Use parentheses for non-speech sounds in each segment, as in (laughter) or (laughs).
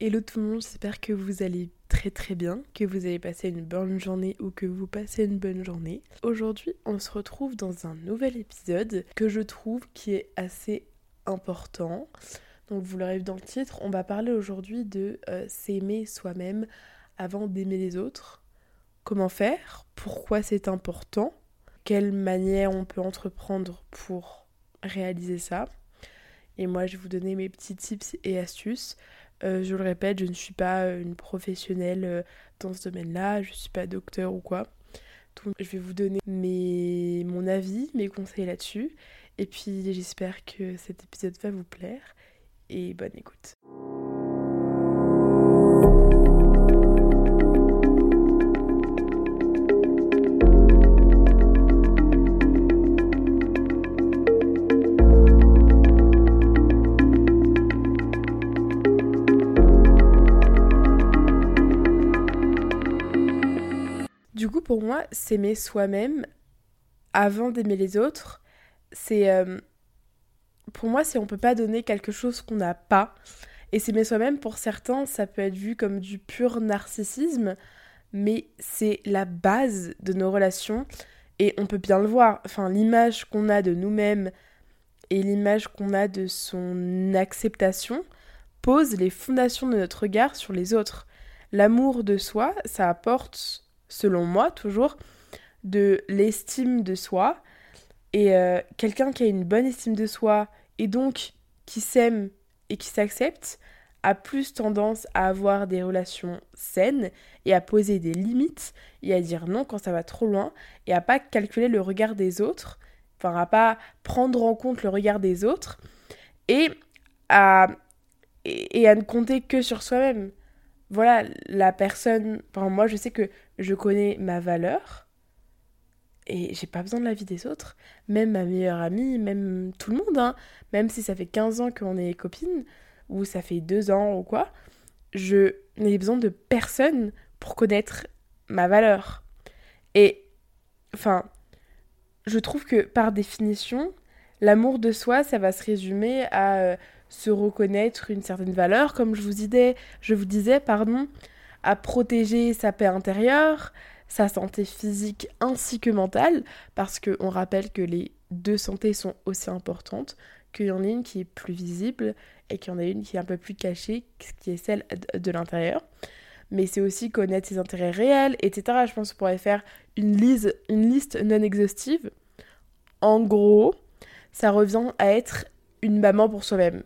Hello tout le monde, j'espère que vous allez très très bien, que vous avez passé une bonne journée ou que vous passez une bonne journée. Aujourd'hui, on se retrouve dans un nouvel épisode que je trouve qui est assez important. Donc vous l'aurez vu dans le titre, on va parler aujourd'hui de euh, s'aimer soi-même avant d'aimer les autres. Comment faire? Pourquoi c'est important? Quelle manière on peut entreprendre pour réaliser ça? Et moi, je vais vous donner mes petits tips et astuces. Euh, je le répète, je ne suis pas une professionnelle euh, dans ce domaine-là, je ne suis pas docteur ou quoi. Je vais vous donner mon avis, mes conseils là-dessus. Et puis, j'espère que cet épisode va vous plaire. Et bonne écoute. Pour moi, s'aimer soi-même avant d'aimer les autres, c'est. euh, pour moi, c'est on peut pas donner quelque chose qu'on n'a pas. Et s'aimer soi-même, pour certains, ça peut être vu comme du pur narcissisme, mais c'est la base de nos relations. Et on peut bien le voir. Enfin, l'image qu'on a de nous-mêmes et l'image qu'on a de son acceptation pose les fondations de notre regard sur les autres. L'amour de soi, ça apporte selon moi toujours, de l'estime de soi. Et euh, quelqu'un qui a une bonne estime de soi et donc qui s'aime et qui s'accepte a plus tendance à avoir des relations saines et à poser des limites et à dire non quand ça va trop loin et à pas calculer le regard des autres, enfin à pas prendre en compte le regard des autres et à, et, et à ne compter que sur soi-même voilà, la personne. Moi, je sais que je connais ma valeur et j'ai pas besoin de l'avis des autres. Même ma meilleure amie, même tout le monde, hein. Même si ça fait 15 ans qu'on est copines ou ça fait 2 ans ou quoi, je n'ai besoin de personne pour connaître ma valeur. Et. Enfin. Je trouve que par définition, l'amour de soi, ça va se résumer à. Se reconnaître une certaine valeur, comme je vous disais, je vous disais, pardon, à protéger sa paix intérieure, sa santé physique ainsi que mentale, parce qu'on rappelle que les deux santé sont aussi importantes, qu'il y en a une qui est plus visible et qu'il y en a une qui est un peu plus cachée, qui est celle de l'intérieur. Mais c'est aussi connaître ses intérêts réels, etc. Je pense qu'on pourrait faire une liste non exhaustive. En gros, ça revient à être une maman pour soi-même.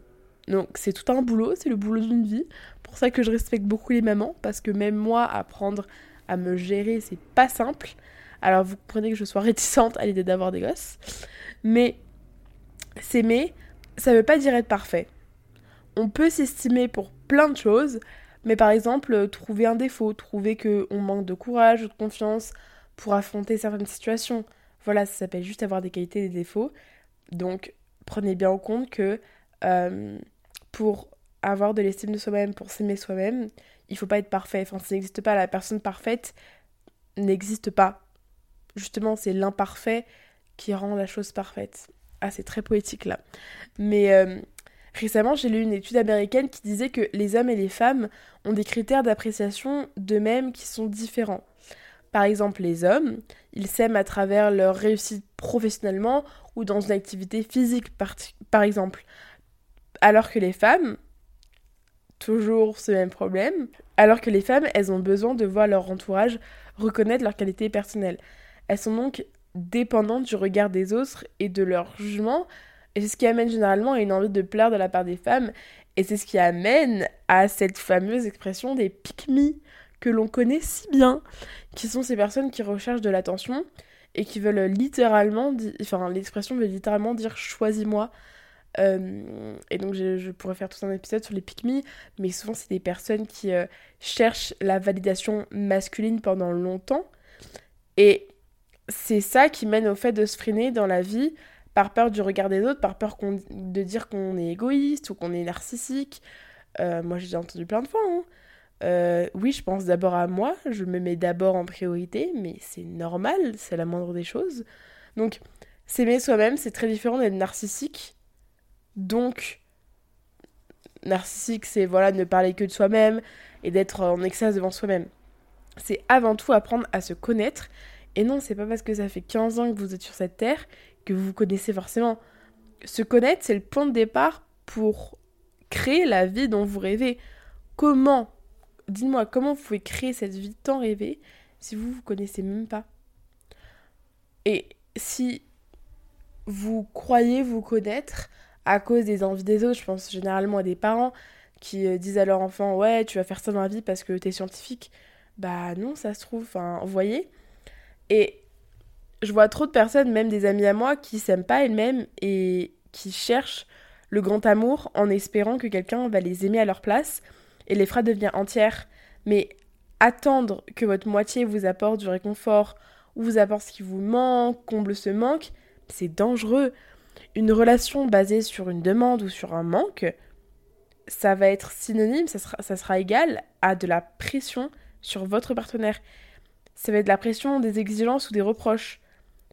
Donc c'est tout un boulot, c'est le boulot d'une vie. Pour ça que je respecte beaucoup les mamans, parce que même moi, apprendre à me gérer, c'est pas simple. Alors vous comprenez que je sois réticente à l'idée d'avoir des gosses. Mais s'aimer, ça veut pas dire être parfait. On peut s'estimer pour plein de choses, mais par exemple, trouver un défaut, trouver qu'on manque de courage ou de confiance pour affronter certaines situations. Voilà, ça s'appelle juste avoir des qualités et des défauts. Donc prenez bien en compte que euh, pour avoir de l'estime de soi-même, pour s'aimer soi-même, il faut pas être parfait. Enfin, ça n'existe pas. La personne parfaite n'existe pas. Justement, c'est l'imparfait qui rend la chose parfaite. Ah, c'est très poétique là. Mais euh, récemment, j'ai lu une étude américaine qui disait que les hommes et les femmes ont des critères d'appréciation d'eux-mêmes qui sont différents. Par exemple, les hommes, ils s'aiment à travers leur réussite professionnellement ou dans une activité physique, par, par exemple. Alors que les femmes, toujours ce même problème, alors que les femmes, elles ont besoin de voir leur entourage reconnaître leurs qualités personnelles. Elles sont donc dépendantes du regard des autres et de leur jugement, et c'est ce qui amène généralement à une envie de plaire de la part des femmes, et c'est ce qui amène à cette fameuse expression des pick que l'on connaît si bien, qui sont ces personnes qui recherchent de l'attention et qui veulent littéralement, enfin l'expression veut littéralement dire choisis-moi, euh, et donc je, pourrais faire tout un épisode sur les pick mais souvent c'est des personnes qui euh, cherchent la validation masculine pendant longtemps. Et c'est ça qui mène au fait de se freiner dans la vie par peur du regard des autres, par peur de dire qu'on est égoïste ou qu'on est narcissique. Euh, moi j'ai déjà entendu plein de fois. Hein. Oui, je pense d'abord à moi, je me mets d'abord en priorité, mais c'est normal, c'est la moindre des choses. Donc, s'aimer soi-même, c'est très différent d'être narcissique donc, narcissique, c'est voilà, ne parler que de soi-même et d'être en extase devant soi-même. C'est avant tout apprendre à se connaître. Et non, c'est pas parce que ça fait 15 ans que vous êtes sur cette terre que vous vous connaissez forcément. Se connaître, c'est le point de départ pour créer la vie dont vous rêvez. Comment? Dites-moi, comment vous pouvez créer cette vie tant rêvée si vous vous connaissez même pas? Et si vous croyez vous connaître à cause des envies des autres, je pense généralement à des parents qui euh, disent à leur enfant ouais tu vas faire ça dans la vie parce que t'es scientifique bah non ça se trouve enfin vous voyez. Et je vois trop de personnes même des amis à moi qui s'aiment pas elles-mêmes et qui cherchent le grand amour en espérant que quelqu'un va les aimer à leur place et les fera devenir entières. Mais attendre que votre moitié vous apporte du réconfort ou vous apporte ce qui vous manque comble ce manque c'est dangereux une relation basée sur une demande ou sur un manque, ça va être synonyme, ça sera, égal à de la pression sur votre partenaire. Ça va être de la pression, des exigences ou des reproches.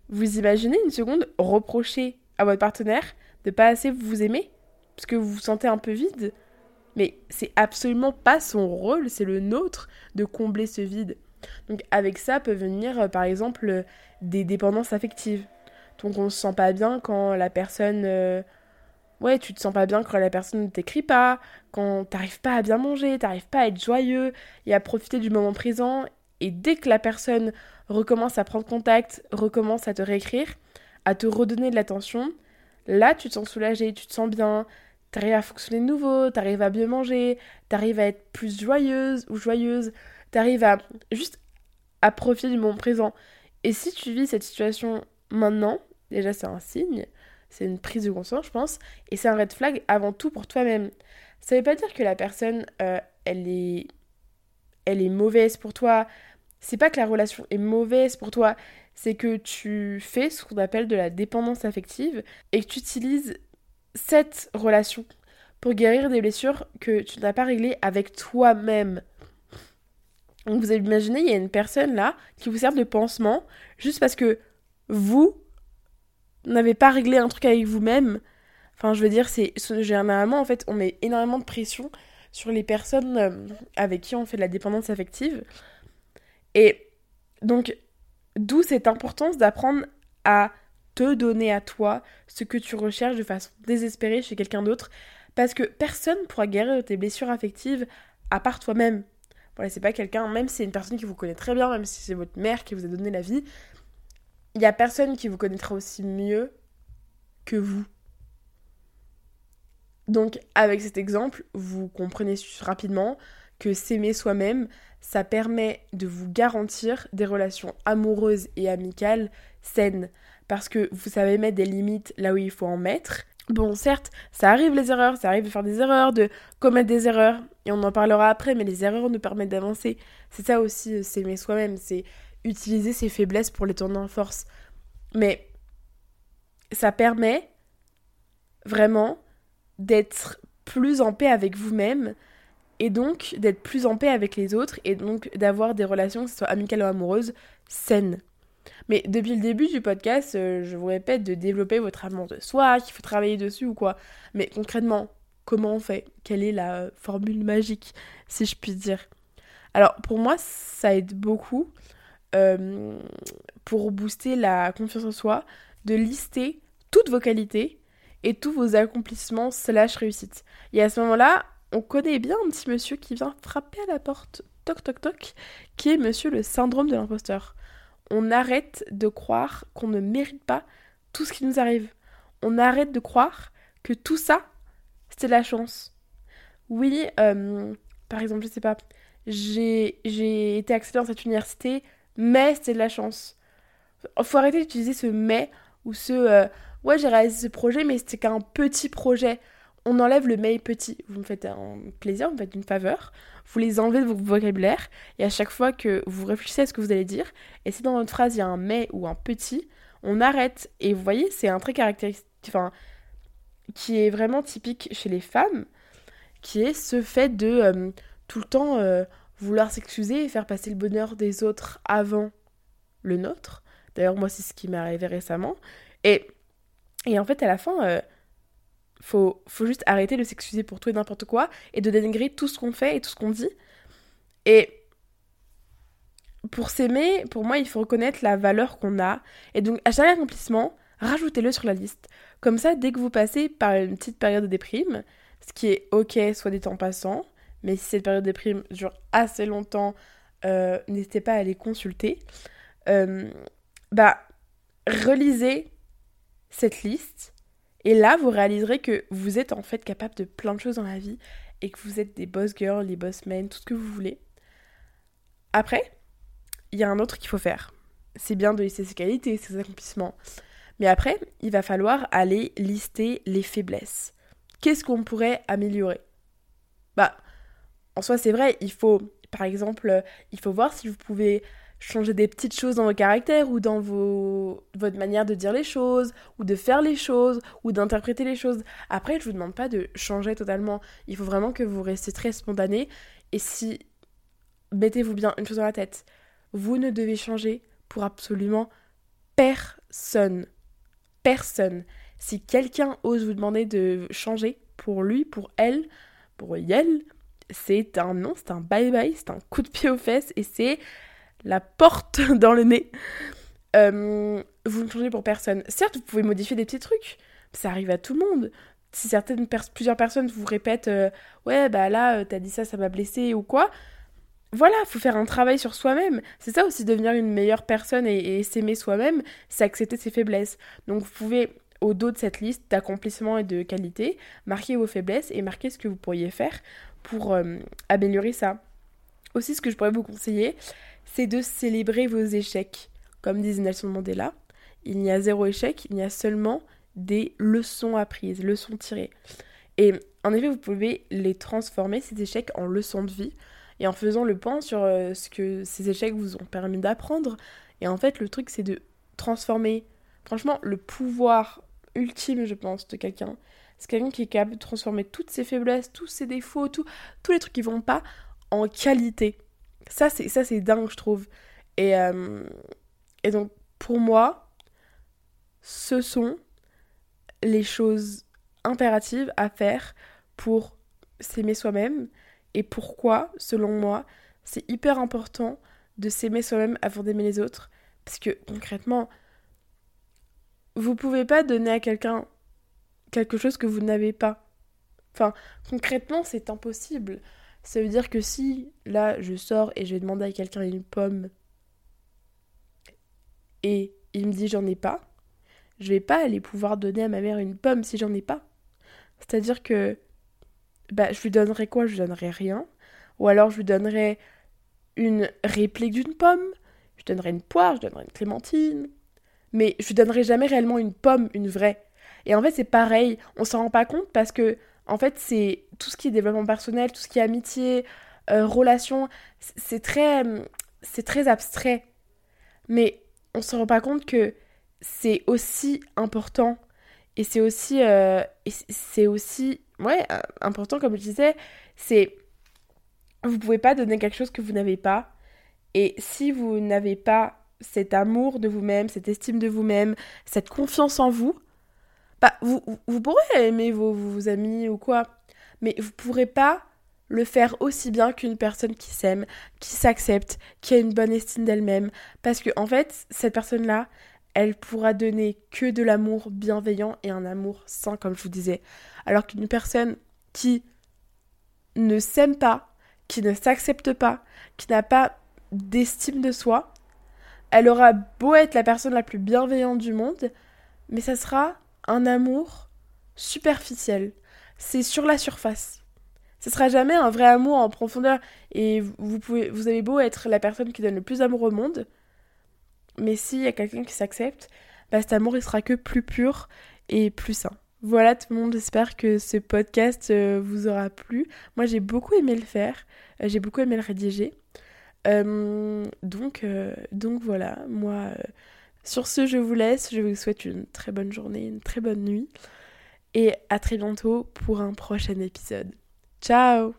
Vous imaginez une seconde reprocher à votre partenaire de pas assez vous aimer parce que vous vous sentez un peu vide Mais c'est absolument pas son rôle, c'est le nôtre de combler ce vide. Donc avec ça peut venir euh, par exemple des dépendances affectives. Donc on se sent pas bien quand la personne... Euh, ouais, tu te sens pas bien quand la personne ne t'écrit pas, quand t'arrives pas à bien manger, t'arrives pas à être joyeux et à profiter du moment présent. Et dès que la personne recommence à prendre contact, recommence à te réécrire, à te redonner de l'attention, là tu te sens soulagé, tu te sens bien, t'arrives à fonctionner de nouveau, t'arrives à bien manger, t'arrives à être plus joyeuse ou joyeuse, t'arrives à juste à profiter du moment présent. Et si tu vis cette situation maintenant, Déjà, c'est un signe, c'est une prise de conscience, je pense, et c'est un red flag avant tout pour toi-même. Ça veut pas dire que la personne, euh, elle est, elle est mauvaise pour toi. C'est pas que la relation est mauvaise pour toi, c'est que tu fais ce qu'on appelle de la dépendance affective et que tu utilises cette relation pour guérir des blessures que tu n'as pas réglées avec toi-même. Donc vous imaginez, il y a une personne là qui vous sert de pansement juste parce que vous, n'avez pas réglé un truc avec vous-même, enfin je veux dire, c'est généralement en fait on met énormément de pression sur les personnes euh, avec qui on fait de la dépendance affective. Et donc d'où cette importance d'apprendre à te donner à toi ce que tu recherches de façon désespérée chez quelqu'un d'autre parce que personne pourra guérir tes blessures affectives à part toi-même. Voilà, c'est pas quelqu'un, même si c'est une personne qui vous connaît très bien, même si c'est votre mère qui vous a donné la vie, il y a personne qui vous connaîtra aussi mieux que vous. Donc avec cet exemple, vous comprenez rapidement que s'aimer soi-même, ça permet de vous garantir des relations amoureuses et amicales saines. Parce que vous savez mettre des limites là où il faut en mettre. Bon, certes, ça arrive les erreurs, ça arrive de faire des erreurs, de commettre des erreurs, et on en parlera après, mais les erreurs nous permettent d'avancer. C'est ça aussi, euh, s'aimer soi-même, utiliser ses faiblesses pour les tourner en force. Mais ça permet vraiment d'être plus en paix avec vous-même et donc d'être plus en paix avec les autres et donc d'avoir des relations, que ce soit amicales ou amoureuses, saines. Mais depuis le début du podcast, euh, je vous répète de développer votre amour de soi, qu'il faut travailler dessus ou quoi. Mais concrètement, comment on fait? Quelle est la formule magique, si je puis dire? Alors pour moi, ça aide beaucoup euh, pour booster la confiance en soi, de lister toutes vos qualités et tous vos accomplissements slash réussites. Et à ce moment-là, on connaît bien un petit monsieur qui vient frapper à la porte, toc toc toc, qui est monsieur le syndrome de l'imposteur. On arrête de croire qu'on ne mérite pas tout ce qui nous arrive. On arrête de croire que tout ça, c'est la chance. Oui, euh, par exemple, je sais pas, j'ai été acceptée dans cette université mais c'est de la chance. Faut arrêter d'utiliser ce mais ou ce euh, ouais j'ai réalisé ce projet mais c'était qu'un petit projet. On enlève le mais petit. Vous me faites un plaisir, vous me faites une faveur. Vous les enlevez de votre vocabulaire et à chaque fois que vous réfléchissez à ce que vous allez dire, et si dans votre phrase il y a un mais ou un petit, on arrête. Et vous voyez, c'est un trait caractéristique, enfin, qui est vraiment typique chez les femmes, qui est ce fait de euh, tout le temps euh, vouloir s'excuser et faire passer le bonheur des autres avant le nôtre. D'ailleurs, moi, c'est ce qui m'est arrivé récemment. Et, et en fait, à la fin, euh, faut, faut juste arrêter de s'excuser pour tout et n'importe quoi et de dénigrer tout ce qu'on fait et tout ce qu'on dit. Et pour s'aimer, pour moi, il faut reconnaître la valeur qu'on a. Et donc, à chaque accomplissement, rajoutez-le sur la liste. Comme ça, dès que vous passez par une petite période de déprime, ce qui est ok, soit des temps passants, mais si cette période de déprime dure assez longtemps, euh, n'hésitez pas à aller consulter. Euh, bah, relisez cette liste et là, vous réaliserez que vous êtes en fait capable de plein de choses dans la vie et que vous êtes des boss girls, les boss men, tout ce que vous voulez. Après, il y a un autre qu'il faut faire. C'est bien de lister ses qualités, ses accomplissements. Mais après, il va falloir aller lister les faiblesses. Qu'est-ce qu'on pourrait améliorer? Bah, en soi, c'est vrai, il faut, par exemple, il faut voir si vous pouvez changer des petites choses dans vos caractères ou dans vos, votre manière de dire les choses ou de faire les choses ou d'interpréter les choses. Après, je vous demande pas de changer totalement. Il faut vraiment que vous restiez très spontané. Et si, mettez-vous bien une chose dans la tête, vous ne devez changer pour absolument personne. Personne. Si quelqu'un ose vous demander de changer pour lui, pour elle, pour elle, c'est un non, c'est un bye-bye, c'est un coup de pied aux fesses et c'est la porte (laughs) dans le nez. Euh, vous ne changez pour personne. Certes, vous pouvez modifier des petits trucs. Ça arrive à tout le monde. Si certaines plusieurs personnes vous répètent euh, ouais bah là euh, t'as dit ça ça m'a blessé ou quoi, voilà, faut faire un travail sur soi-même. C'est ça aussi devenir une meilleure personne et, s'aimer soi-même, c'est accepter ses faiblesses. Donc vous pouvez au dos de cette liste d'accomplissements et de qualités, marquer vos faiblesses et marquer ce que vous pourriez faire pour améliorer ça. Aussi, ce que je pourrais vous conseiller, c'est de célébrer vos échecs. Comme disait Nelson Mandela, il n'y a zéro échec, il y a seulement des leçons apprises, leçons tirées. Et en effet, vous pouvez les transformer, ces échecs, en leçons de vie, et en faisant le point sur euh, ce que ces échecs vous ont permis d'apprendre. Et en fait, le truc, c'est de transformer, franchement, le pouvoir ultime, je pense, de quelqu'un. C'est quelqu'un qui est capable de transformer toutes ses faiblesses, tous ses défauts, tous les trucs qui vont pas en qualité. Ça, c'est, ça, c'est dingue, je trouve. Et, euh, et donc, pour moi, ce sont les choses impératives à faire pour s'aimer soi-même. Et pourquoi, selon moi, c'est hyper important de s'aimer soi-même avant d'aimer les autres. Parce que concrètement, vous pouvez pas donner à quelqu'un quelque chose que vous n'avez pas. Enfin, concrètement, c'est impossible. Ça veut dire que si, là, je sors et je vais demander à quelqu'un une pomme et il me dit j'en ai pas, je vais pas aller pouvoir donner à ma mère une pomme si j'en ai pas. C'est-à-dire que bah, je lui donnerai quoi? Je lui donnerai rien. Ou alors je lui donnerai une réplique d'une pomme, je donnerai une poire, je donnerai une clémentine. Mais je lui donnerai jamais réellement une pomme, une vraie. Et en fait, c'est pareil, on s'en rend pas compte parce que en fait, c'est tout ce qui est développement personnel, tout ce qui est amitié, euh, relation, c'est très, c'est très abstrait. Mais on se rend pas compte que c'est aussi important et c'est aussi, euh, c'est aussi, ouais, euh, important comme je disais. C'est, vous pouvez pas donner quelque chose que vous n'avez pas. Et si vous n'avez pas cet amour de vous-même, cette estime de vous-même, cette confiance en vous, bah, vous, vous pourrez aimer vos, vos amis ou quoi, mais vous pourrez pas le faire aussi bien qu'une personne qui s'aime, qui s'accepte, qui a une bonne estime d'elle-même. Parce que, en fait, cette personne-là, elle pourra donner que de l'amour bienveillant et un amour sain, comme je vous disais. Alors qu'une personne qui ne s'aime pas, qui ne s'accepte pas, qui n'a pas d'estime de soi, elle aura beau être la personne la plus bienveillante du monde, mais ça sera un amour superficiel. C'est sur la surface. Ce sera jamais un vrai amour en profondeur. Et vous, pouvez, vous avez beau être la personne qui donne le plus d'amour au monde, mais s'il y a quelqu'un qui s'accepte, bah cet amour il sera que plus pur et plus sain. Voilà tout le monde, j'espère que ce podcast euh, vous aura plu. Moi j'ai beaucoup aimé le faire, euh, j'ai beaucoup aimé le rédiger. Euh, donc, euh, donc voilà, moi, euh, sur ce, je vous laisse. Je vous souhaite une très bonne journée, une très bonne nuit. Et à très bientôt pour un prochain épisode. Ciao